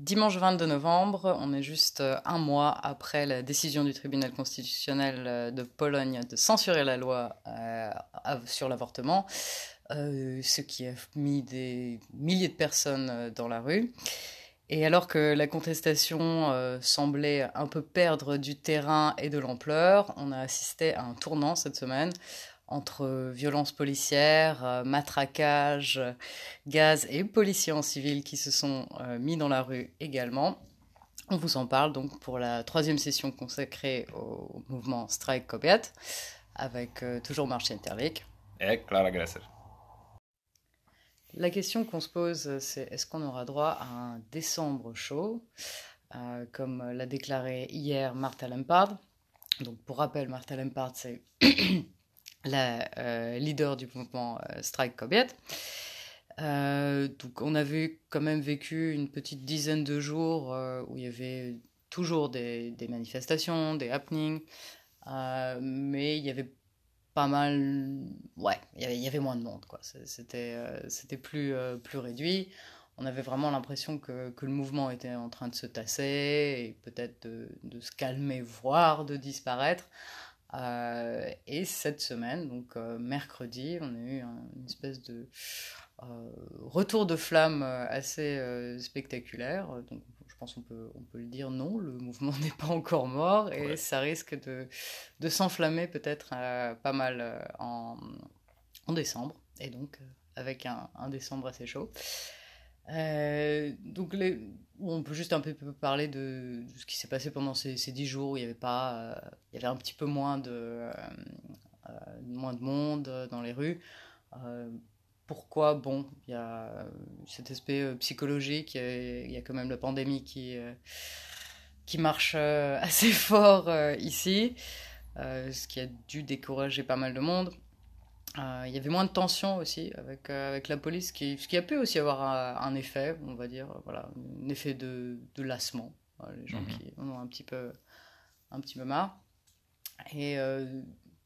Dimanche 22 novembre, on est juste euh, un mois après la décision du tribunal constitutionnel euh, de Pologne de censurer la loi euh, sur l'avortement, ce qui a mis des milliers de personnes dans la rue. Et alors que la contestation semblait un peu perdre du terrain et de l'ampleur, on a assisté à un tournant cette semaine entre violences policières, euh, matraquage, gaz et policiers en civil qui se sont euh, mis dans la rue également. On vous en parle donc pour la troisième session consacrée au mouvement Strike Kobiet avec euh, toujours Marcin Terlik. Et Clara Gresser. La question qu'on se pose, c'est est-ce qu'on aura droit à un décembre chaud, comme l'a déclaré hier Martha Lempard. Donc pour rappel, Martha Lempard, c'est la euh, leader du mouvement euh, Strike Kobiet. Euh, donc on avait quand même vécu une petite dizaine de jours où il y avait toujours des, manifestations, des happenings, mais il y avait pas mal... Ouais, il y avait, moins de monde, quoi. C'était c'était plus, plus réduit. On avait vraiment l'impression que, que, le mouvement était en train de se tasser et peut-être de, de se calmer, voire de disparaître. Euh, et cette semaine, donc euh, mercredi, on a eu une espèce de euh, retour de flamme assez spectaculaire. Donc, je pense qu'on peut, on peut le dire, non, le mouvement n'est pas encore mort et ça risque de, de s'enflammer peut-être pas mal en, en, décembre. Et donc, avec un, un décembre assez chaud. Euh, donc, on peut juste un peu parler de, ce qui s'est passé pendant ces, dix jours où il y avait pas, euh, il y avait un petit peu moins de, euh, moins de monde dans les rues. pourquoi? Bon, il y a cet aspect psychologique, il y, a, quand même la pandémie qui, qui marche assez fort ici, ce qui a dû décourager pas mal de monde. Euh, il y avait moins de tension aussi avec, euh, avec la police, qui, ce qui a pu aussi avoir un, effet, on va dire, voilà, un effet de, de lassement. les gens mhm. qui en ont un petit peu, un petit peu marre. Et euh,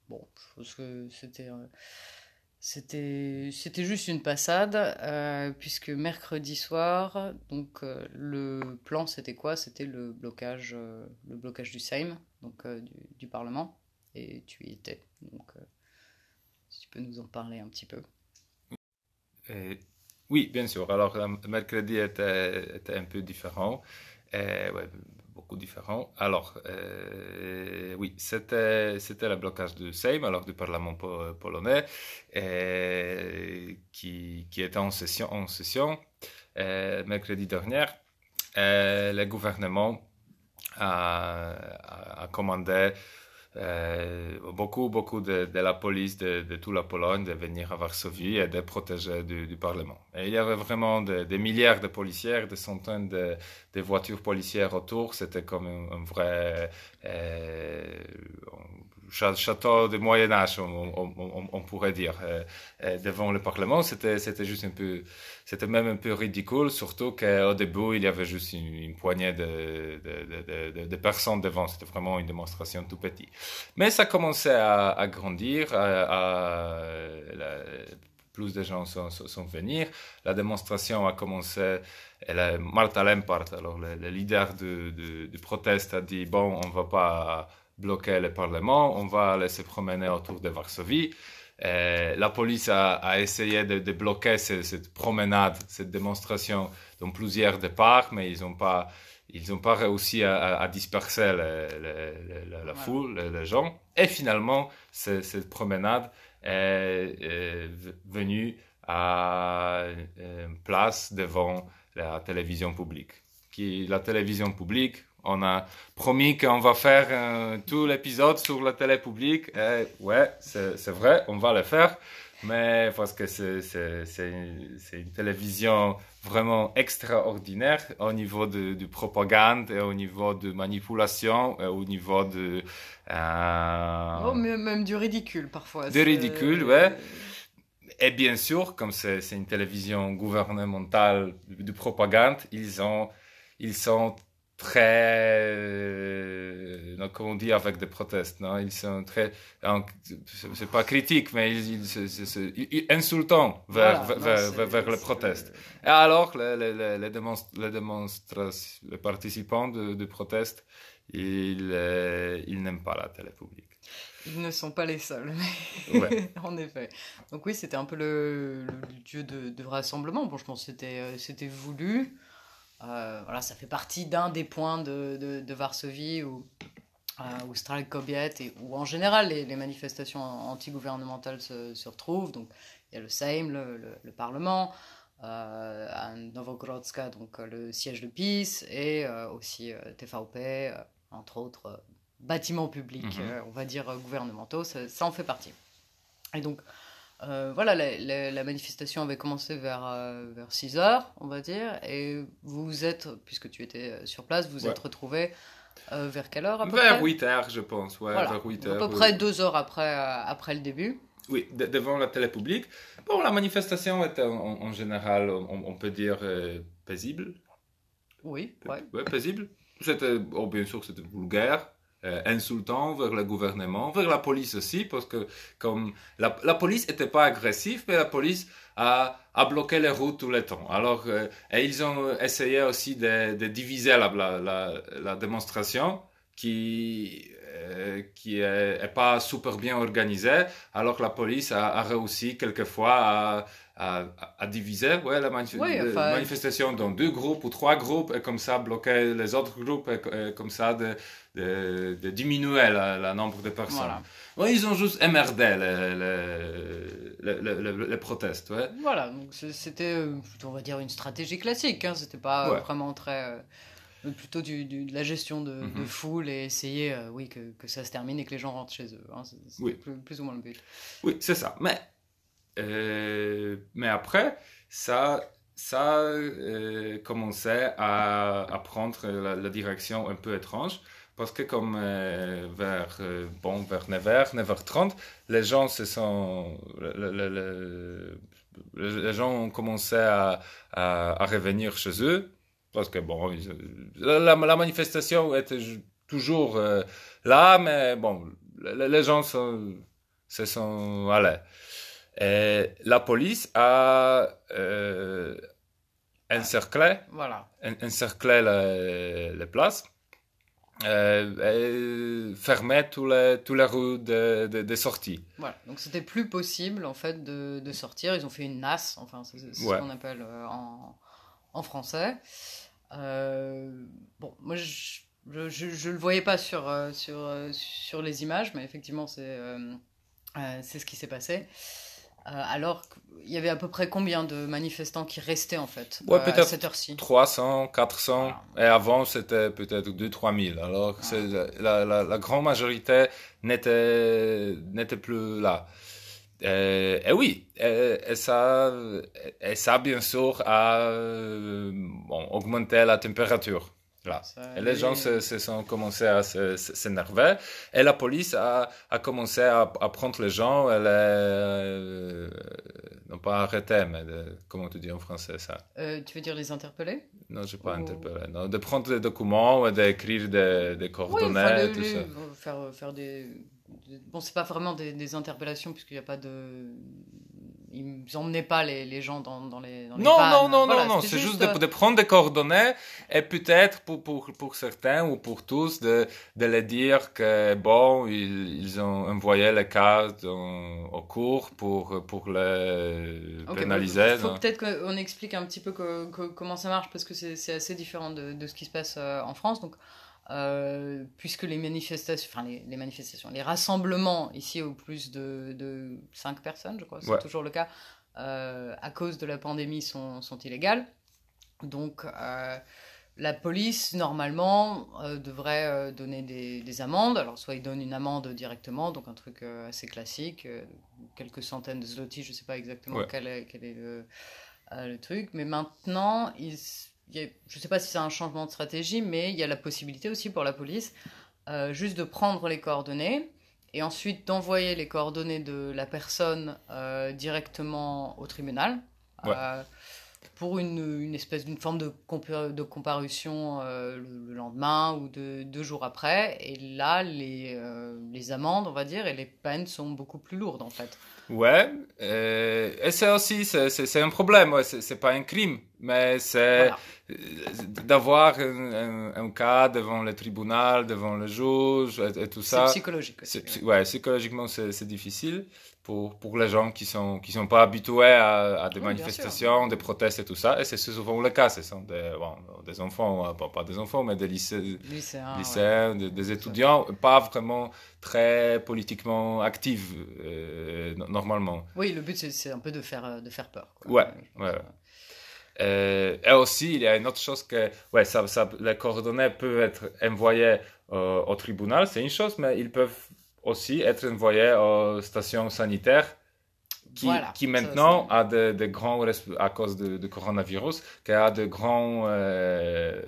bon, je pense que c'était c'était c'était juste une passade puisque mercredi soir donc le plan c'était quoi? C'était le blocage le blocage du Sejm donc du, du, parlement et tu y étais donc peux nous en parler un petit peu. Euh, oui, bien sûr. Alors, mercredi était, un peu différent. Euh, beaucoup différent. Alors, euh, oui, c'était, le blocage du Sejm, alors du Parlement polonais, qui, était en session, mercredi dernier. le gouvernement a commandé euh, beaucoup, beaucoup de, la police de, de, toute la Pologne de venir à Varsovie et de protéger du, Parlement. Et il y avait vraiment des milliards de policiers, des centaines de, voitures policières autour. C'était comme un, vrai euh, château de Moyen Âge, on, pourrait dire, euh, euh, devant le Parlement. C'était, juste un peu, c'était même un peu ridicule, surtout qu'au début, il y avait juste une, poignée de, personnes devant. C'était vraiment une démonstration tout petit. Mais ça commençait à, à grandir, à, plus de gens sont, venus. La démonstration a commencé. Et la, Martha Lempart, alors le, leader du, du, du a dit bon, on ne va pas bloquer le Parlement, on va aller se promener autour de Varsovie. Euh, la police a, essayé de, bloquer cette, promenade, cette démonstration dans plusieurs départs, mais ils n'ont pas, ils ont pas réussi à, disperser la foule, les, gens. Et finalement, cette promenade est, venue à une place devant la télévision publique. Qui, la télévision publique, on a promis qu'on va faire euh, tout l'épisode sur la télé publique. Et ouais, c'est vrai, on va le faire. Mais parce que c'est une télévision vraiment extraordinaire au niveau de, propagande et au niveau de manipulation et au niveau de... Euh, oh, même du ridicule parfois. Du ridicule, ouais. Et bien sûr, comme c'est une télévision gouvernementale de propagande, ils, ont, ils sont très, euh, donc, comment on dit, avec des protestes. Non? Ils sont très, c'est pas critique, mais ils, ils, insultants vers, vers, vers, les protestes. Et alors, les, les, les, démonstrations, les participants de, de protestes, ils, euh, ils n'aiment pas la télé publique. Ils ne sont pas les seuls, en effet. Donc oui, c'était un peu le, le, lieu de, de, rassemblement. Bon, je pense que c'était, euh, c'était voulu. Euh, voilà, ça fait partie d'un des points de, de, Varsovie où, euh, où Kobiet et où en général les, les manifestations anti-gouvernementales se, se, retrouvent. Donc il y a le Sejm, le, le, Parlement, euh, à Novogrodska, donc le siège de PIS, et aussi TVP, entre autres bâtiments publics, mhm. on va dire gouvernementaux, ça, ça, en fait partie. Et donc euh, voilà, la, manifestation avait commencé vers, euh, vers 6 heures, on va dire, et vous êtes, puisque tu étais euh, sur place, vous êtes retrouvé vers quelle heure à peu Vers 8 heures, je pense, ouais, vers 8 heures. À peu près deux heures après, après le début. Oui, devant la télé publique. Bon, la manifestation était en, général, on, peut dire, paisible. Oui, ouais. paisible. C'était, oh, bien sûr, c'était vulgaire. Euh, insultant vers le gouvernement, vers la police aussi, parce que comme la, la police n'était pas agressive, mais la police a, a, bloqué les routes tout le temps. Alors, euh, et ils ont essayé aussi de, de diviser la, la, la, démonstration qui euh, qui est, pas super bien organisée, alors que la police a, a réussi quelquefois à, à, à, diviser ouais, la, manifestation dans deux groupes ou trois groupes et comme ça bloquer les autres groupes et, comme ça de, de, de diminuer le nombre de personnes. Voilà. ils ont juste émerdé les, les, les, les protestes. Ouais. Voilà, donc c'était, euh, on va dire, une stratégie classique. Hein. C'était pas vraiment très. Euh, plutôt du, de la gestion de, de, mhm. foule et essayer euh, oui, que, que, ça se termine et que les gens rentrent chez eux. Hein. C'est oui. plus, plus, ou moins le but. Oui, c'est ça. Mais euh, mais après, ça, ça euh, commençait à, à prendre la, direction un peu étrange. Parce que comme euh, vers, euh, bon, vers 9h, 9h30, les gens se sont... les gens ont commencé à, à, à, revenir chez eux. Parce que bon, la, la, manifestation était toujours là, mais bon, les, gens sont, se sont allés. Et la police a euh, encerclé, voilà. encerclé les, les places. Euh, et fermé tous les, tous les rues de, de, de sortie. Voilà, donc c'était plus possible en fait de, de, sortir. Ils ont fait une NAS, enfin c'est ce qu'on appelle euh, en, en, français. Euh, bon, moi je, je, je, le voyais pas sur, euh, sur, sur les images, mais effectivement c'est c'est ce qui s'est passé. Euh, alors qu'il y avait à peu près combien de manifestants qui restaient en fait ouais, euh, à cette heure-ci? 300, 400. Et avant, c'était peut-être 2-3 000. Alors la, la, la, grande majorité n'était, n'était plus là. Et, et oui, et, et, ça, et ça, bien sûr, a euh, bon, augmenté la température. Là. et les gens se, se, sont commencé à s'énerver. Et la police a, a commencé à, à, prendre les gens, elle euh, non pas arrêter, mais de, comment tu dis en français ça? Euh, Tu veux dire les interpeller? Non, je ne pas interpeller, non, de prendre des documents et d'écrire des, des coordonnées, oui, tout ça. Faire, faire des, Bon, c'est pas vraiment des, des interpellations puisqu'il n'y a pas de ils n'emmenaient pas les, les, gens dans, dans les, dans les non, non, non, non, non, c'est juste, de, de, prendre des coordonnées et peut-être pour, pour, pour certains ou pour tous de, de les dire que bon, ils, ils ont envoyé les cas au cours pour, pour les okay, pénaliser. Il faut peut-être qu'on explique un petit peu que, que, comment ça marche parce que c'est assez différent de, de, ce qui se passe euh, en France. Donc, euh, puisque les manifestations, enfin les, les, manifestations, les rassemblements ici au plus de, de 5 personnes, je crois, c'est toujours le cas, euh, à cause de la pandémie sont, sont illégales. Donc euh, la police, normalement, devrait donner des, des, amendes. Alors soit ils donnent une amende directement, donc un truc assez classique, quelques centaines de zloty, je ne sais pas exactement ouais. quel, est, quel est le, le truc, mais maintenant, ils je ne sais pas si c'est un changement de stratégie, mais il y a la possibilité aussi pour la police euh, juste de prendre les coordonnées et ensuite d'envoyer les coordonnées de la personne euh, directement au tribunal. Ouais. Pour une, une espèce d'une forme de, de comparution euh, le, lendemain ou de, deux jours après. Et là, les, euh, les amendes, on va dire, et les peines sont beaucoup plus lourdes en fait. Ouais, euh, et c'est aussi, c'est un problème, ouais, c'est pas un crime, mais c'est d'avoir un, un, cas devant le tribunal, devant le juge et, tout ça. C'est psychologique aussi. Ouais, psychologiquement c'est difficile pour, pour les gens qui sont qui sont pas habitués à, à des manifestations, des protestes et tout ça. Et c'est souvent le cas. Ce sont des, bon, des enfants, euh, pas, des enfants, mais des lycées, lycéens, des, étudiants, pas vraiment très politiquement actifs euh, normalement. Oui, le but c'est un peu de faire de faire peur. Quoi. Ouais, ouais. Euh, et aussi, il y a une autre chose que, ouais, ça, ça, les coordonnées peuvent être envoyées au tribunal, c'est une chose, mais ils peuvent aussi être envoyé aux stations sanitaires qui, qui maintenant a de, de, grands, à cause du de coronavirus, qui a de grands euh,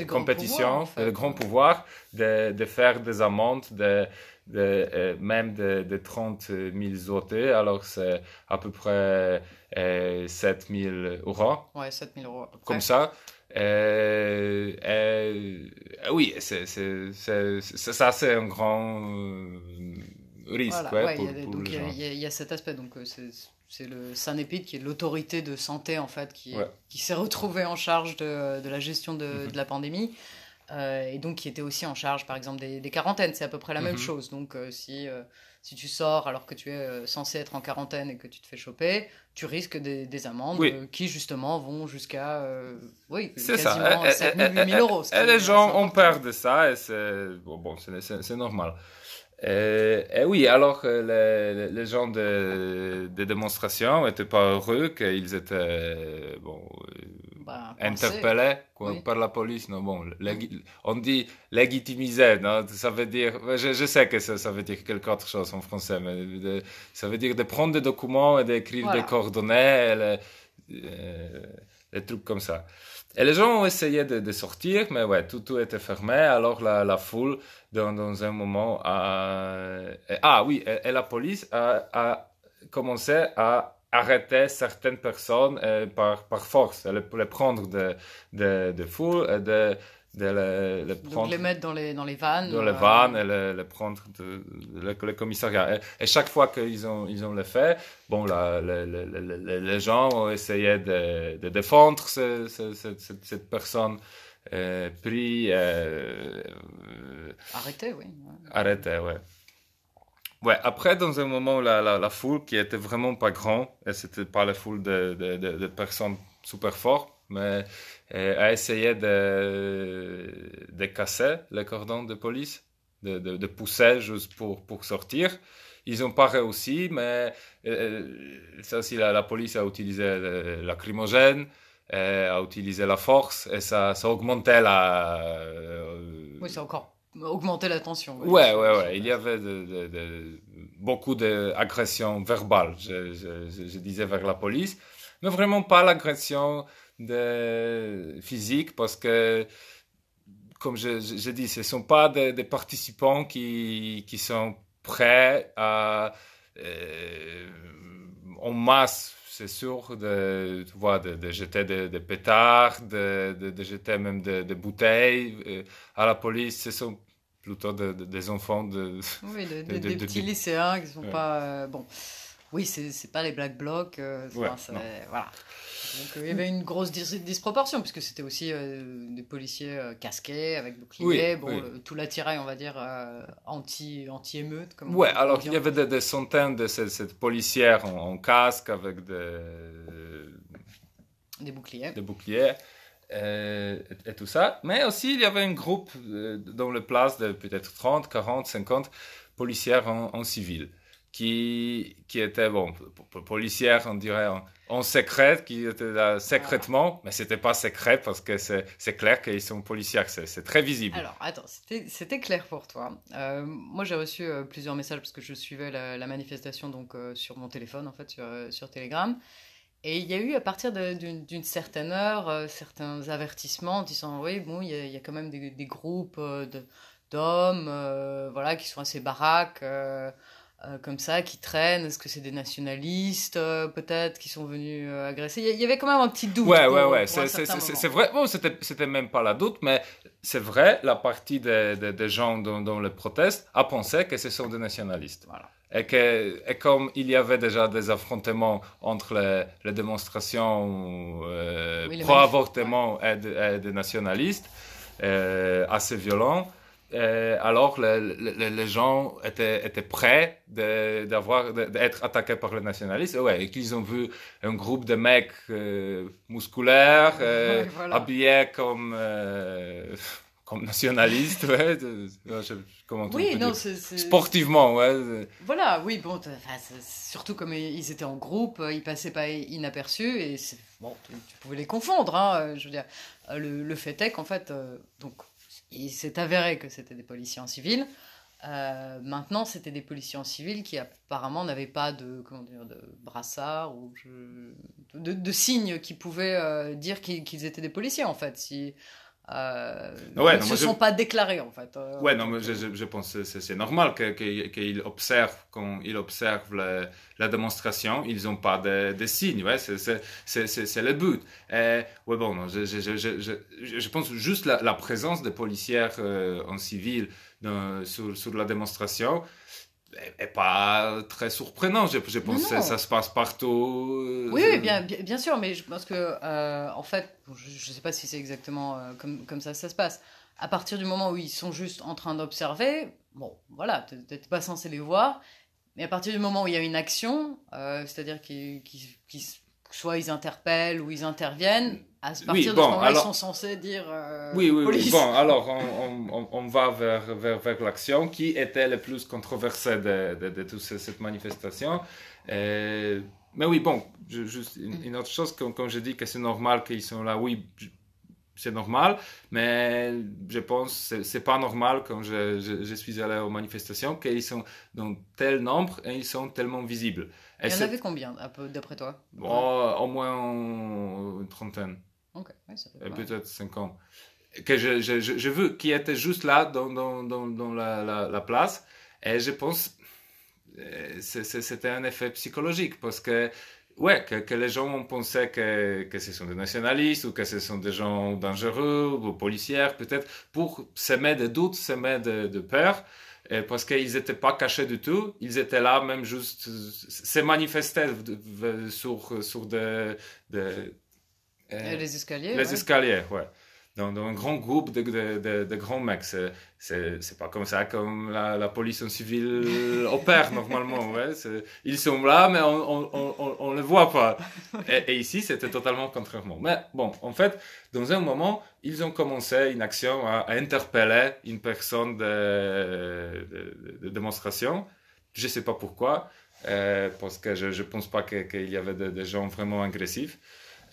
euh compétitions, de grands pouvoirs de, de, faire des amendes de, de euh, même de, de 30 000 zloty, alors c'est à peu près euh, 7 000 euros. Ouais, 7 000 euros. Comme ça. Euh, euh, oui, c'est, ça, c'est un grand euh, risque. il, y a, cet aspect. Donc, c'est, le Sanepid qui est l'autorité de santé en fait qui, qui s'est retrouvé en charge de, de la gestion de, mhm. de la pandémie. et donc qui était aussi en charge par exemple des, des quarantaines. C'est à peu près la même mhm. chose. Donc si si tu sors alors que tu es euh, censé être en quarantaine et que tu te fais choper, tu risques des, amendes euh, qui justement vont jusqu'à euh, oui, quasiment 7 000, 8 000 euros. Et, les gens ont peur de ça et c'est bon, bon c'est normal. Et, et, oui, alors les, les gens des de démonstrations n'étaient pas heureux qu'ils étaient bon, bah, interpellé par la police? Non, bon, on dit légitimisé, non ça veut dire, je, je sais que ça, ça, veut dire quelque autre chose en français, mais ça veut dire de prendre des documents et d'écrire des coordonnées, et les, euh, trucs comme ça. Et les gens ont essayé de, de, sortir, mais ouais, tout, tout était fermé. Alors la, la foule, dans, dans, un moment, a... ah oui, et, et la police a, a commencé à arrêter certaines personnes euh, par, par force, les, les prendre de, de, de foule, de, de les, les prendre. Donc les mettre dans les, dans les vannes. Dans les euh, vannes et les, les prendre de, le, le, commissariat. Et, chaque fois qu'ils ont, ils ont le fait, bon, là, les, les, gens ont essayé de, de défendre ce, ce, cette, cette personne. Euh, pris. Euh, arrêté, oui. Arrêté, ouais. Ouais, après, dans un moment, la, foule qui était vraiment pas grande, et c'était pas la foule de, personnes super fortes, mais euh, a essayé de, casser le cordon de police, de, pousser juste pour, sortir. Ils n'ont pas réussi, mais euh, ça aussi, la, police a utilisé la lacrymogène, euh, a utilisé la force, et ça, ça augmentait la... Euh, oui, c'est encore augmenter la tension. Ouais, ouais, ouais. Il y avait de, de, de, beaucoup d'agressions verbales, je, disais, vers la police, mais vraiment pas l'agression physique parce que, comme je, dis, ce ne sont pas des, des, participants qui, qui sont prêts à, euh, en masse, c'est sûr, de, tu vois, de, de jeter des de pétards, de, de, jeter même des bouteilles euh, à la police. Ce sont plutôt des enfants de. Oui, des petits lycéens qui ne sont pas. Euh, bon, oui, c'est pas les Black Blocs. Euh, voilà. Donc euh, il y avait une grosse disproportion, puisque c'était aussi des policiers casqués, avec boucliers, bon, tout l'attirail, on va dire, anti, anti-émeute. Ouais, alors il y avait des, centaines de cette, policières en, casque avec des. Des boucliers. Des boucliers. Et, tout ça. Mais aussi, il y avait un groupe dans le place de peut-être 30, 40, 50 policières en civil qui, qui était, bon, policière, on dirait, en, secret, qui était là secrètement, mais c'était pas secret parce que c'est clair qu'ils sont policiers, c'est très visible. Alors, attends, c'était clair pour toi. Euh, moi, j'ai reçu euh, plusieurs messages parce que je suivais la, manifestation donc euh, sur mon téléphone, en fait, sur, sur Telegram. Et il y a eu, à partir d'une certaine heure, certains avertissements en disant, oui, bon, il y, a, il y a quand même des, des groupes d'hommes, voilà, qui sont assez baraques, euh, comme ça qui traînent Est-ce que c'est des nationalistes euh, peut-être qui sont venus euh, agresser? Il y avait quand même un petit doute. Ouais, ouais, ouais. C'est vrai. Bon, c'était même pas la doute, mais c'est vrai. La partie des, des, gens dans, le proteste a pensé que ce sont des nationalistes. Voilà. Et, que, et comme il y avait déjà des affrontements entre les, les démonstrations pro-avortement et, des nationalistes assez violents. Euh, alors les gens étaient, étaient prêts d'avoir d'être attaqués par les nationalistes. Ouais et qu'ils ont vu un groupe de mecs euh, musculaires euh, habillés comme comme nationalistes ouais, comment oui, non, sportivement ouais voilà oui bon surtout comme ils étaient en groupe ils passaient pas inaperçus et bon tu, pouvais les confondre hein, je veux dire. Le, le fait est qu'en fait donc il s'est avéré que c'était des policiers en civil. Euh, maintenant, c'était des policiers en civil qui apparemment n'avaient pas de, comment dire, de brassard ou de, signes qui pouvaient euh, dire qu'ils étaient des policiers en fait. Euh, ouais, ils ne se sont pas déclarés en fait. Euh, ouais, non, mais je, je, pense que c'est normal qu'ils observent, quand ils observent la, démonstration, ils n'ont pas de, de, signes, ouais, c'est le but. Et, ouais, bon, je, je, pense juste la, la présence des policiers euh, en civil sur, sur, la démonstration, est pas très surprenant. Je, je pense que ça se passe partout. Euh, oui, bien, bien, sûr, mais je pense que, euh, en fait, je ne sais pas si c'est exactement euh, comme, comme ça ça se passe. À partir du moment où ils sont juste en train d'observer, bon, voilà, tu n'es pas censé les voir. Mais à partir du moment où il y a une action, c'est-à-dire qu'ils soit ils interpellent ou ils interviennent, à partir de ce moment ils sont censés dire euh, oui, oui, oui, Bon, alors on, on, on va vers, vers, vers l'action qui était le plus controversée de, de, de toute cette manifestation. Euh, mais oui, bon, juste une, autre chose, quand, quand je dis que c'est normal qu'ils sont là, oui, c'est normal, mais je pense que c'est pas normal quand je, je, suis allé aux manifestations qu'ils sont dans tel nombre et ils sont tellement visibles. Et Il y en avait combien, d'après toi? Au moins une trentaine. Ok, Et peut-être 50. Que je, je, je, veux qui étaient juste là dans, dans, dans, dans la, la, la, place. Et je pense euh, c'était un effet psychologique parce que ouais, que, que, les gens ont pensé que, que ce sont des nationalistes ou que ce sont des gens dangereux ou policiers, peut-être, pour semer des doutes, semer de, de peur, et parce qu'ils n'étaient pas cachés du tout, ils étaient là même juste, se manifester sur, sur des... De, les escaliers Les escaliers, ouais dans, un grand groupe de, de, de, grands mecs. C'est pas comme ça comme la, la police en civil opère normalement. Ouais. Ils sont là, mais on ne les voit pas. Et, ici, c'était totalement contrairement. Mais bon, en fait, dans un moment, ils ont commencé une action à, interpeller une personne de, de, démonstration. Je ne sais pas pourquoi, euh, parce que je ne pense pas qu'il y avait des gens vraiment agressifs.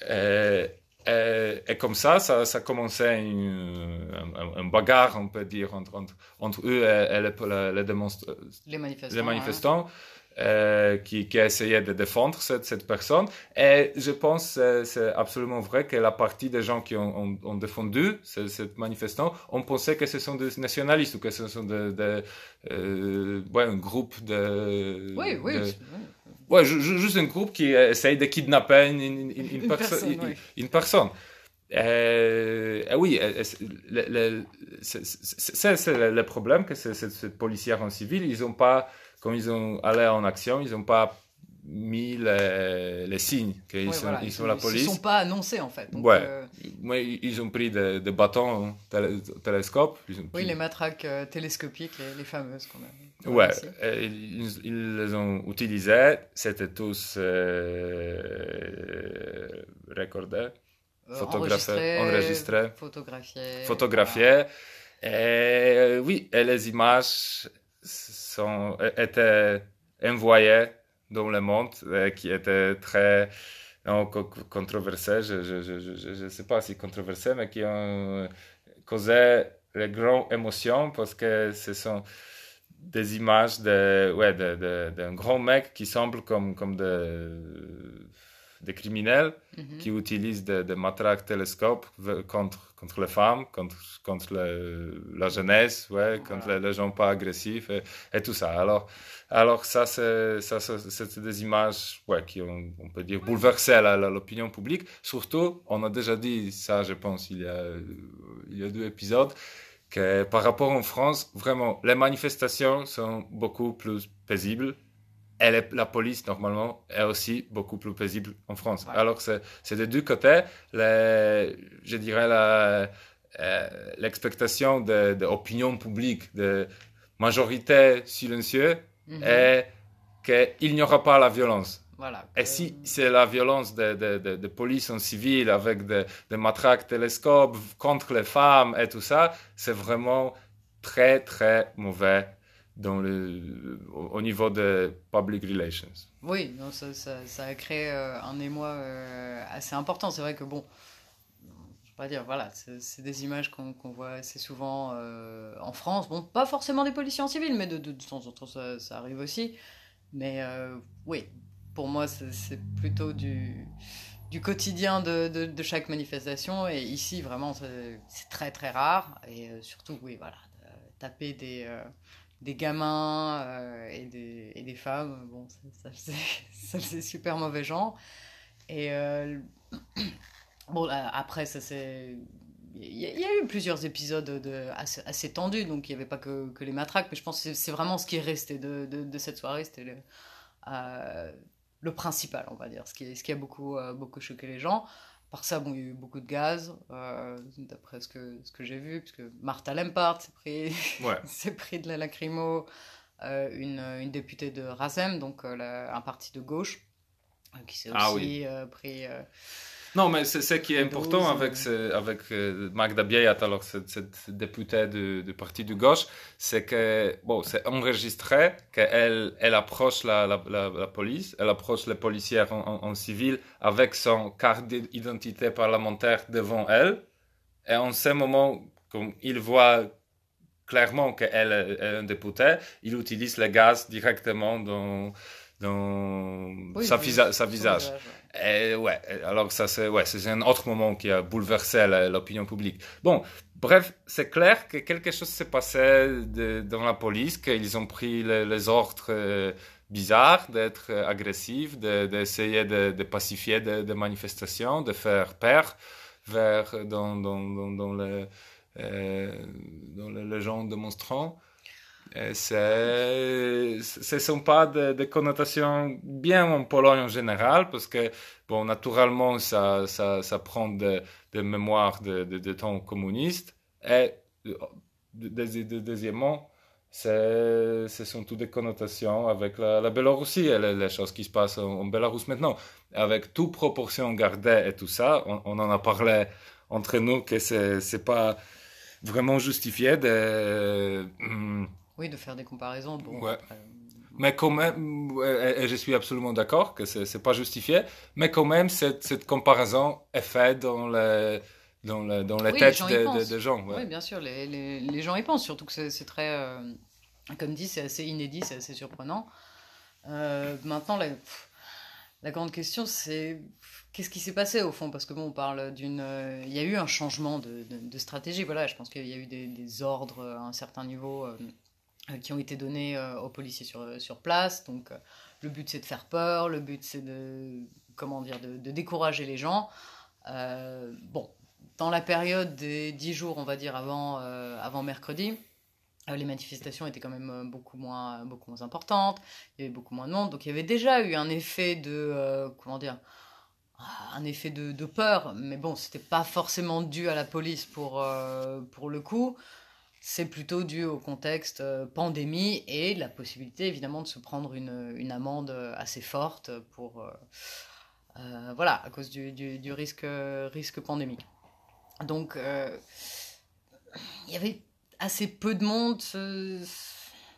Euh, et, et, comme ça, ça, ça commençait une, un, un, bagarre, on peut dire, entre, entre, entre eux et, et les, les, démonstra- les, manifestants, les manifestants hein. euh, qui, qui essayaient de défendre cette, cette personne. Et je pense que c'est absolument vrai que la partie des gens qui ont, ont, ont défendu cette manifestant ont pensé que ce sont des nationalistes ou que ce sont des, des euh, ouais, un groupe de... Oui, oui. De, Ouais, juste un groupe qui essaye de kidnapper une, une, une, une personne. Personne. Euh, oui, c'est le, problème que cette policière en civil, ils ont pas, quand ils ont allé en action, ils n'ont pas mis les, les signes qu'ils sont, ils sont la police. Ils ne sont pas annoncés en fait. Donc, ouais. Euh... ils ont pris des, des bâtons télé, télescopes. Oui, les matraques euh, télescopiques, les, les, fameuses quand même. Ouais, ils, ils, les ont utilisées. C'était tous euh, recordés, euh, photographiés, enregistrés, photographiés. photographiés. Et oui, et les images sont, étaient envoyées dans le monde euh, qui était très controversé, je ne sais pas si controversé, mais qui ont causé les grandes émotions parce que ce sont des images de, ouais, d'un de, de, grand mec qui semble comme, comme de, des criminels Mhm. qui utilisent des, des matraques télescopes contre, contre les femmes, contre, contre le- la jeunesse, ouais, contre les, les gens pas agressifs et, et tout ça. Alors, alors ça, c'est des images ouais, qui ont, on peut dire, bouleversé l'opinion publique. Surtout, on a déjà dit ça, je pense, il y a, il y a deux épisodes, que par rapport en France, vraiment, les manifestations sont beaucoup plus paisibles. Et les- la police, normalement, est aussi beaucoup plus paisible en France. Ouais. Alors, c'est des deux côtés. Les, je dirais euh, l'expectation de, de opinion publique, de majorité silencieuse, Mhm. est qu'il n'y aura pas la violence. Voilà. Et si c'est la violence de, de, de, de police en civil avec des des matraques télescopes contre les femmes et tout ça, c'est vraiment très, très mauvais au, au niveau de public relations. Oui, non, ça, ça, a créé euh, un émoi euh, assez important. C'est vrai que bon, je vais pas dire, voilà, c'est des images qu'on voit assez souvent euh, en France. Bon, pas forcément des policiers en civil, mais de, de, temps en temps ça, arrive aussi. Mais oui, pour moi, c'est plutôt du, du quotidien de, de, chaque manifestation. Et ici, vraiment, c'est très très rare. Et surtout, oui, voilà, taper des. Des gamins euh, et, des, et des femmes, bon, ça, ça, ça faisait super mauvais genre. Et euh, bon, là, après, ça c'est. Il y, a- eu plusieurs épisodes de, assez, assez tendus, donc il n'y avait pas que, que les matraques, mais je pense que c'est- vraiment ce qui est resté de, de, cette soirée, c'était le, euh, le principal, on va dire, ce qui, ce qui a beaucoup, euh, beaucoup choqué les gens. Par ça, bon, il y a eu beaucoup de gaz, euh, d'après ce que, ce que j'ai vu, puisque Martha Lempart s'est pris, Ouais. pris de la lacrymo, euh, une, une députée de Razem, donc euh, la- un parti de gauche, qui s'est Ah aussi pris. Non, mais c'est ce qui est important avec, ce- avec euh, Magda Bieyat, alors cette, cette députée du, du parti de gauche, c'est que, bon, c'est enregistré qu'elle elle approche la, la, la, la police, elle approche les policiers en, en- en civil avec son carte d'identité parlementaire devant elle. Et en ce moment, comme il voit clairement qu'elle est est un député, il utilise le gaz directement dans, dans oui, sa, visa- sa son visage. Et ouais, alors ça c'est ouais, c'est un autre moment qui a bouleversé l'opinion publique. Bon, bref, c'est clair que quelque chose s'est passé dans la police, qu'ils ont pris le- les ordres euh, bizarres d'être euh, agressifs, de- d'essayer de, pacifier des manifestations, de faire peur vers dans dans dans, dans le euh, dans le- les gens démonstrants. Ce ne sont pas des, connotations bien en Pologne en général, parce que, bon, naturellement, ça, ça, ça prend des de mémoires de, de, de temps communiste. Et, euh, deuxi- de- deuxièmement, ce sont toutes des connotations avec la, la Biélorussie et les, choses qui se passent en, en Bélarus maintenant. Avec toute proportion gardée et tout ça, on, on en a parlé entre nous que c'est c'est pas vraiment justifié de. Oui, de faire des comparaisons. Bon, Ouais. après, mais quand même, et je suis absolument d'accord que c'est c'est pas justifié, mais quand même, cette, cette comparaison est faite dans, le, dans, dans les Oui, gens des gens. ouais. Oui, bien sûr, les, les, gens y pensent, surtout que c'est très. euh, comme dit, c'est assez inédit, c'est assez surprenant. Euh, maintenant, la, pff, la grande question, c'est qu'est-ce qui s'est passé au fond? Parce que bon, on parle d'une. euh, Il y a eu un changement de, stratégie, voilà, je pense qu'il y a eu des, des ordres à un certain niveau euh, euh, qui ont été donnés euh, aux policiers sur, sur place. Donc, euh, le but, c'est de faire peur, le but, c'est de. Comment dire De, décourager les gens. Euh, bon, dans la période des 10 jours, on va dire, avant, euh, avant mercredi, euh, les manifestations étaient quand même euh, beaucoup moins, beaucoup moins importantes, il y avait beaucoup moins de monde, donc il y avait déjà eu un effet de, euh, comment dire, un effet de, de peur, mais bon, c'était pas forcément dû à la police pour, euh, pour le coup, c'est plutôt dû au contexte euh, pandémie et la possibilité évidemment de se prendre une, une amende assez forte pour, euh, euh, voilà, à cause du, du, risque, risque pandémique. Donc, euh, il y avait assez peu de monde ce,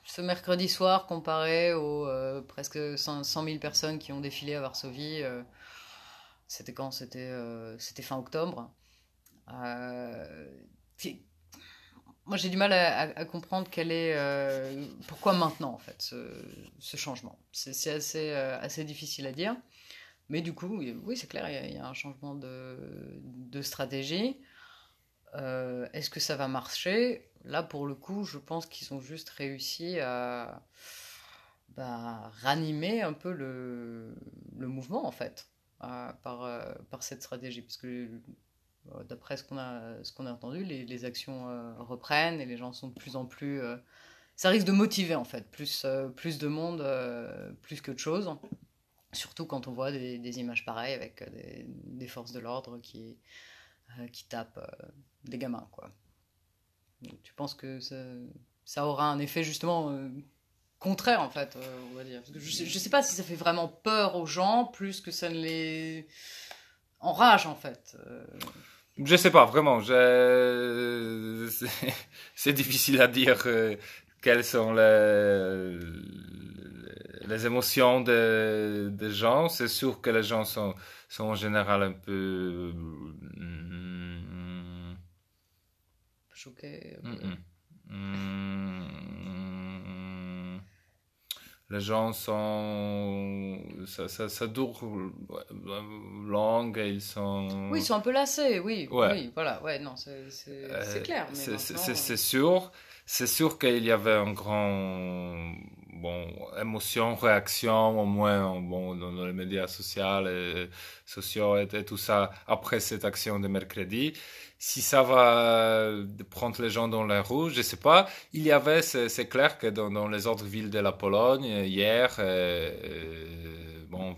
ce mercredi soir comparé aux euh, presque 100, 100 000 personnes qui ont défilé à Varsovie. euh, c'était quand? C'était euh, fin octobre. Euh, moi, j'ai du mal à, comprendre quel est, euh, pourquoi maintenant, en fait, ce, changement. C'est assez, euh, assez difficile à dire. Mais du coup, oui, c'est clair, il y, a un changement de, stratégie. Est-ce que ça va marcher? Là, pour le coup, je pense qu'ils ont juste réussi à bah, ranimer un peu le, mouvement, en fait, par, par cette stratégie. Parce euh, d'après ce qu'on a, a entendu, les, actions euh, reprennent et les gens sont de plus en plus. Euh, ça risque de motiver en fait, plus, plus de monde, plus que de choses. Surtout quand on voit des, images pareilles avec des, forces de l'ordre qui, qui tapent des gamins. Tu penses que ça, aura un effet justement contraire en fait, on va dire? je ne sais, pas si ça fait vraiment peur aux gens plus que ça ne les enrage en fait. Je sais pas, vraiment. C'est difficile à dire euh, quelles sont les, les émotions des de gens. C'est sûr que les gens sont, sont en général un peu. Mm, Choqués. Mm, mm, les gens sont ça, ça, ça dure longue et ils sont oui ils sont un peu lassés oui. Oui voilà ouais non c'est euh, clair c'est sûr c'est sûr qu'il y avait un grand bon émotion réaction au moins bon dans, les médias sociaux et sociaux et, et tout ça après cette action de mercredi si ça va prendre les gens dans la rue, je sais pas. Il y avait, c'est clair que dans, dans, les autres villes de la Pologne, hier, euh, euh, bon,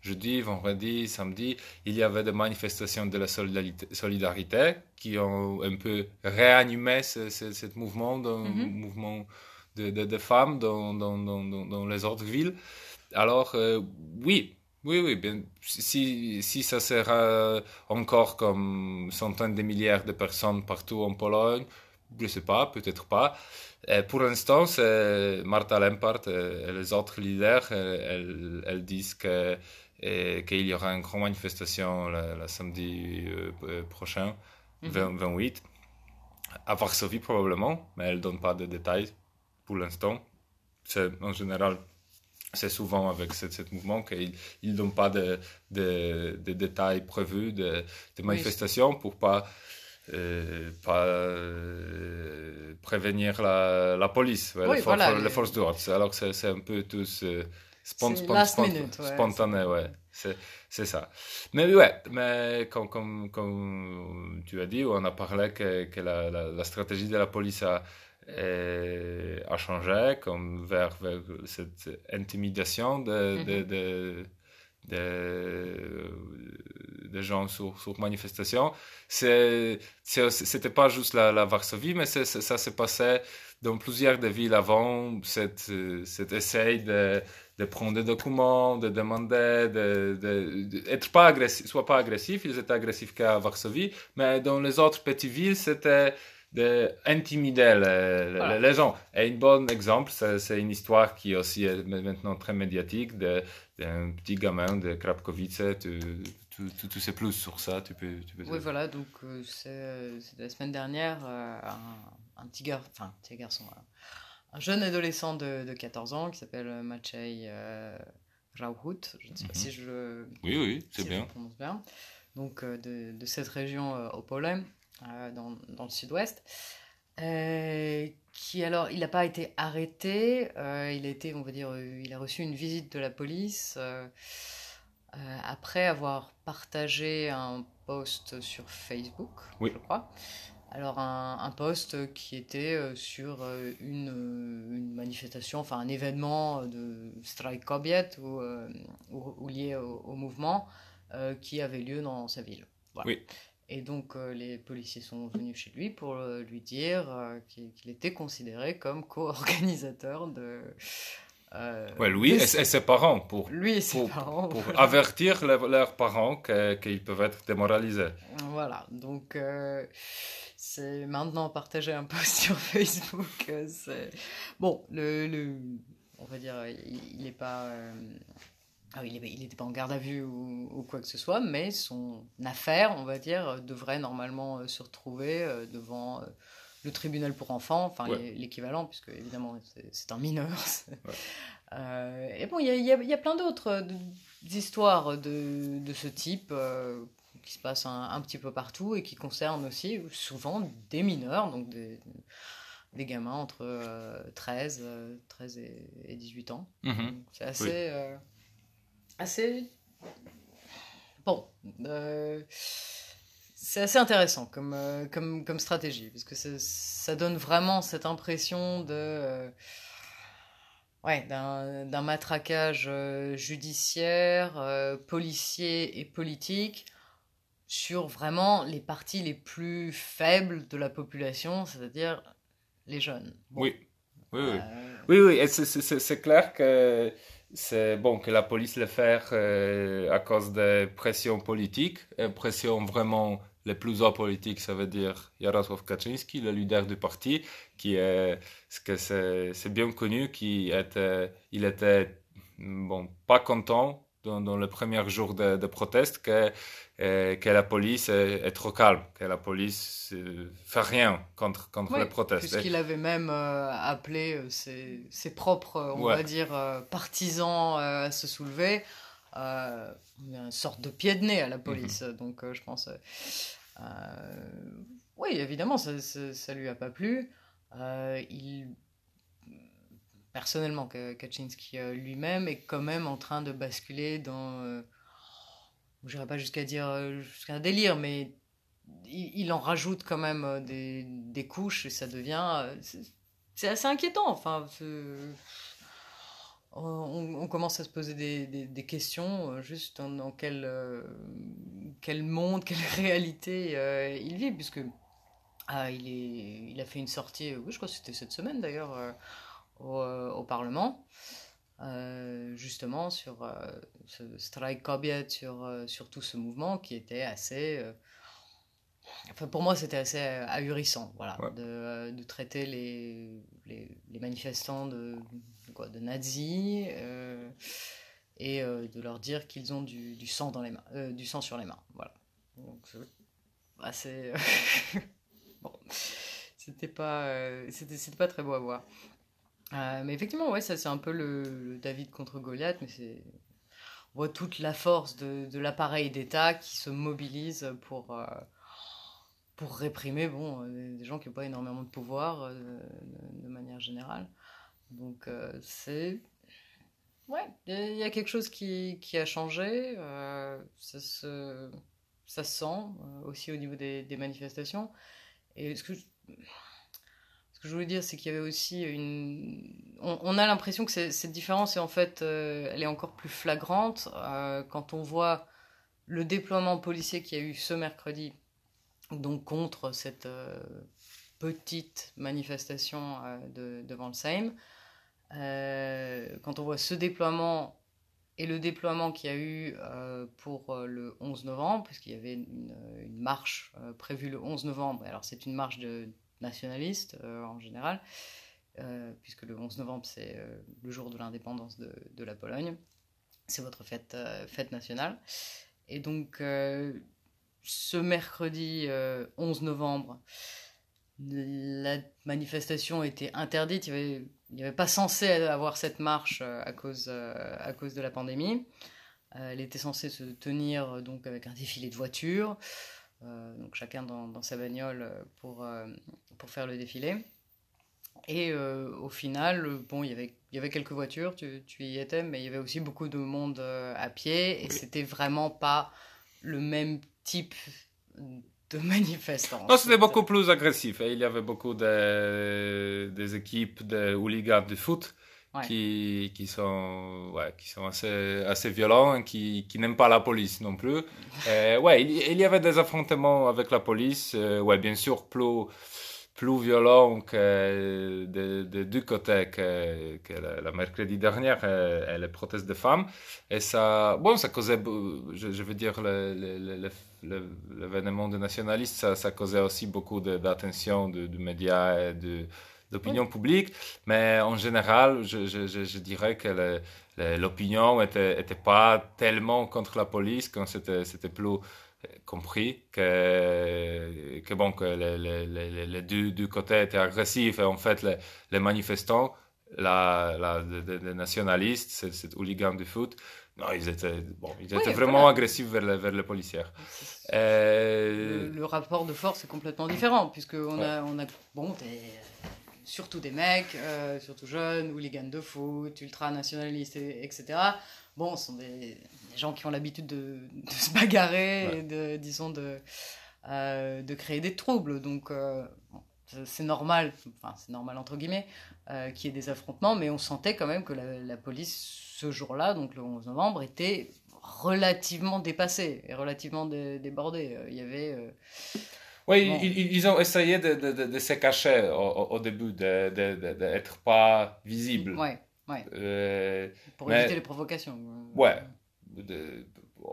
jeudi, vendredi, samedi, il y avait des manifestations de la solidarité qui ont un peu réanimé ce, ce, mouvement, mm-hmm. mouvement de, de, de femmes dans, dans, dans, les autres villes. Alors, euh, oui, oui, oui, bien, si, si ça sera encore comme centaines de milliards de personnes partout en Pologne, je ne sais pas, peut-être pas. Et pour l'instant, c'est Martha Lempart et les autres leaders, elles, elles disent que, qu'il y aura une grande manifestation le, samedi euh, prochain, 28, mhm. à Varsovie probablement, mais elles ne donnent pas de détails pour l'instant. C'est en général c'est souvent avec ce, mouvement qu'ils ne donnent pas de, de, de, détails prévus de, de manifestations pour pas, euh, pas euh, prévenir la, la police, oui, les, voilà, les, forces d'ordre. Alors que c'est un peu tous euh, spont, minute, spontané, ouais. C'est ça. Mais ouais, mais comme, comme, comme, tu as dit, on a parlé que, que la, la, la stratégie de la police a a changé comme vers, vers cette intimidation de, de, de, de, de gens sur, sur manifestation. C'était pas juste la, la Varsovie, mais ça s'est passé dans plusieurs des villes avant, cet, cet essai de, de prendre des documents, de demander, d'être de, pas agressif, soit pas agressif, ils étaient agressifs qu'à Varsovie, mais dans les autres petites villes, c'était d'intimider les, les, gens. Et un bon exemple, c'est une histoire qui est aussi maintenant très médiatique d'un petit gamin de Krapkowice. Tu, tu, tu, sais plus sur ça, tu peux, tu peux Oui, voilà, donc euh, c'est la semaine dernière, euh, un, un, petit gar... enfin, petit garçon, un jeune adolescent de, de 14 ans qui s'appelle Maciej euh, Rauhut, je ne sais pas mhm. si je le oui, oui, c'est bien. prononce bien, donc de, de, cette région au Polem. Euh, dans, dans, le sud-ouest. Euh, qui alors, il n'a pas été arrêté, euh, il a été, on va dire, il a reçu une visite de la police après avoir partagé un post sur Facebook, oui. je crois. Alors un, un post qui était sur une, une, manifestation, enfin un événement de strike Kobiet ou, ou, lié au, au mouvement qui avait lieu dans sa ville. Voilà. Oui. Et donc euh, les policiers sont venus chez lui pour euh, lui dire euh, qu'il était considéré comme co-organisateur de... ouais, lui et, ses parents pour, lui et ses pour, parents, pour avertir leurs parents qu'ils peuvent être démoralisés. Voilà, donc c'est maintenant partagé un peu sur Facebook. Bon, le, le, on va dire, il n'est pas ah il n'était pas en garde à vue ou, quoi que ce soit, mais son affaire, on va dire, devrait normalement euh, se retrouver euh, devant le tribunal pour enfants, enfin l'équivalent, puisque évidemment c'est un mineur. Euh, et bon, il y a, y a, plein d'autres histoires de, de, ce type qui se passent un, petit peu partout et qui concernent aussi souvent des mineurs, donc des, des gamins entre 13, 13 et, 18 ans. Mhm. C'est assez, assez bon c'est assez intéressant comme, euh, comme, comme stratégie, parce que ça donne vraiment cette impression de. Euh, ouais, d'un matraquage euh, judiciaire, policier et politique sur vraiment les parties les plus faibles de la population, c'est-à-dire les jeunes. Oui, oui, oui. oui, oui. c'est clair que c'est bon que la police le fait à cause des pressions politiques, pressions vraiment les plus hauts politiques, ça veut dire Jarosław Kaczynski, le leader du parti, qui est, ce que c'est bien connu, qui était, il était bon, pas content dans, dans le premier jour de, de proteste que, euh, que la police est, trop calme, que la police euh, fait rien contre, contre les protestes. Puisqu'il avait même euh, appelé ses, ses, propres, on va dire, partisans à se soulever. une sorte de pied de nez à la police. Mhm. Donc, je pense. Oui, évidemment, ça, ça, lui a pas plu. Il personnellement, Kaczynski euh, lui-même est quand même en train de basculer dans, euh, je n'irai pas jusqu'à dire jusqu'à un délire, mais il, en rajoute quand même des, des couches et ça devient, c'est assez inquiétant. Enfin, on, commence à se poser des, questions euh, juste dans, quel, euh, quel monde, quelle réalité euh, il vit, puisque ah, il, est, il a fait une sortie, oui, je crois que c'était cette semaine d'ailleurs, au, Parlement, justement sur ce strike Kobiet, sur, sur tout ce mouvement qui était assez. Enfin, pour moi, c'était assez ahurissant, voilà, de, de, traiter les, les, les manifestants de de nazis, euh, et euh, de leur dire qu'ils ont du, du, sang dans les mains, euh, du sang sur les mains. Voilà. Donc, assez. bon, c'était pas, c'était, c'était pas très beau à voir. Mais effectivement, ouais, ça c'est un peu le, David contre Goliath, mais c'est on voit toute la force de, l'appareil d'État qui se mobilise pour, pour réprimer bon, des gens qui n'ont pas énormément de pouvoir de, manière générale. Donc euh, c'est... Ouais, il y a quelque chose qui, qui a changé. Euh, ça, se, ça se sent euh, aussi au niveau des, des manifestations. Et ce que ce que je voulais dire, c'est qu'il y avait aussi une... On, a l'impression que cette différence, est en fait, elle est encore plus flagrante quand on voit le déploiement policier qu'il y a eu ce mercredi, donc contre cette petite manifestation de, devant le Seim. Euh, quand on voit ce déploiement et le déploiement qu'il y a eu euh, pour euh, le 11 novembre, puisqu'il y avait une, marche prévue le 11 novembre, alors c'est une marche de nationalistes en général, puisque le 11 novembre c'est le jour de l'indépendance de, de, la Pologne, c'est votre fête, fête nationale. Et donc ce mercredi 11 novembre, la manifestation était interdite, il y avait n'y avait pas censé avoir cette marche euh, à cause, euh, à cause de la pandémie. Euh, elle était censée se tenir donc avec un défilé de voitures, donc chacun dans, dans, sa bagnole pour, pour faire le défilé. Et au final, bon, il y avait, il y avait quelques voitures, tu, tu, y étais, mais il y avait aussi beaucoup de monde à pied, et c'était vraiment pas le même type de manifestants. Non, c'était beaucoup plus agressif. Il y avait beaucoup de, des équipes de hooligans de foot qui, qui, sont, ouais, qui sont assez, assez violents et qui, qui n'aiment pas la police non plus. ouais, il, y avait des affrontements avec la police. Euh, ouais, bien sûr, plus plus violent que de, de deux côtés que, que la, mercredi dernier et, les protestes des femmes. Et ça, bon, ça causait, je, je veux dire, l'événement des nationalistes, ça, ça, causait aussi beaucoup d'attention de, de, médias et de d'opinion publique, mais en général, je, je, je dirais que l'opinion était, était pas tellement contre la police, quand c'était plus compris que, que, bon, que les, les, deux, côtés étaient agressifs et en fait les, manifestants, la, la, les, nationalistes, ces hooligans du foot, non, ils étaient, bon, ils étaient vraiment agressifs vers les, vers les policiers. Le, le, rapport de force est complètement différent, puisqu'on a, on a bon, des, surtout des mecs, euh, surtout jeunes, hooligans de foot, ultranationalistes, etc. Bon, ce sont des, gens qui ont l'habitude de, se bagarrer et de, disons, de, euh, de créer des troubles. Donc, euh, c'est normal, enfin, c'est normal entre guillemets, qu'il y ait des affrontements, mais on sentait quand même que la, police, ce jour-là, donc le 11 novembre, était relativement dépassée et relativement débordée. Il y avait oui, ils, ont essayé de, de, de, se cacher au, au début, d'être pas visibles. Oui, ouais. Euh, Pour éviter les provocations. Ouais,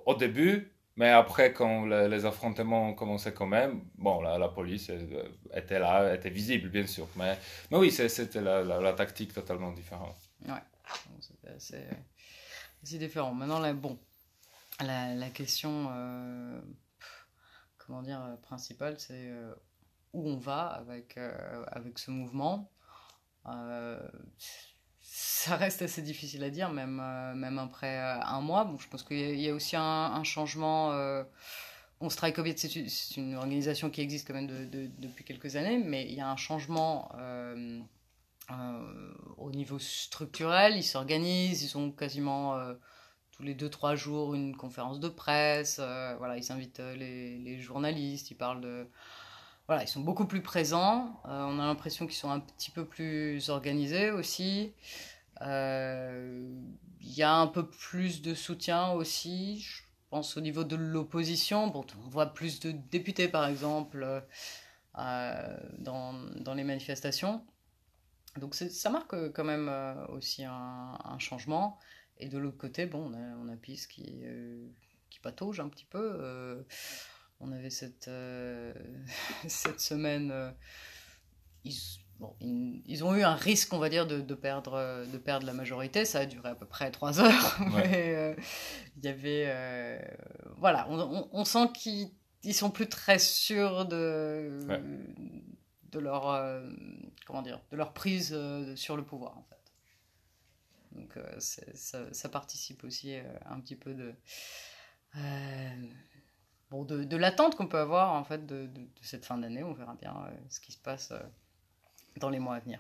au début, mais après, quand les, affrontements ont commencé quand même, bon, la, la, police euh, était là, était visible, bien sûr. Mais, mais oui, c'était la, la, tactique totalement différente. Ouais, c'est différent. Maintenant, là, bon, la, la question. Euh comment dire, euh, principal, c'est euh, où on va avec, euh, avec ce mouvement. ça reste assez difficile à dire, même, même après un mois. Bon, je pense qu'il y, a aussi un, changement. On Strike Covid, c'est une organisation qui existe quand même de, depuis quelques années, mais il y a un changement au niveau structurel. Ils s'organisent, ils sont quasiment tous les deux trois jours une conférence de presse. Euh, voilà, ils invitent euh, les, journalistes, ils parlent de voilà, ils sont beaucoup plus présents. Euh, on a l'impression qu'ils sont un petit peu plus organisés aussi. Il y a un peu plus de soutien aussi, je pense au niveau de l'opposition. Bon, on voit plus de députés par exemple dans, dans, les manifestations. Donc ça marque quand même aussi un changement. Et de l'autre côté, bon, on a, on a PIS qui, euh, qui patauge un petit peu. Euh, on avait cette, euh, cette semaine. Ils, bon, ils, ont eu un risque, on va dire, de, de, perdre, de perdre la majorité. Ça a duré à peu près trois heures. Mais il y avait. voilà, on, on, sent qu'ils ils sont plus très sûrs de. de leur comment dire de leur prise sur le pouvoir en fait. Donc euh, ça, ça, participe aussi euh, un petit peu de, euh, bon, de, l'attente qu'on peut avoir en fait de, cette fin d'année. On verra bien ce qui se passe dans les mois à venir.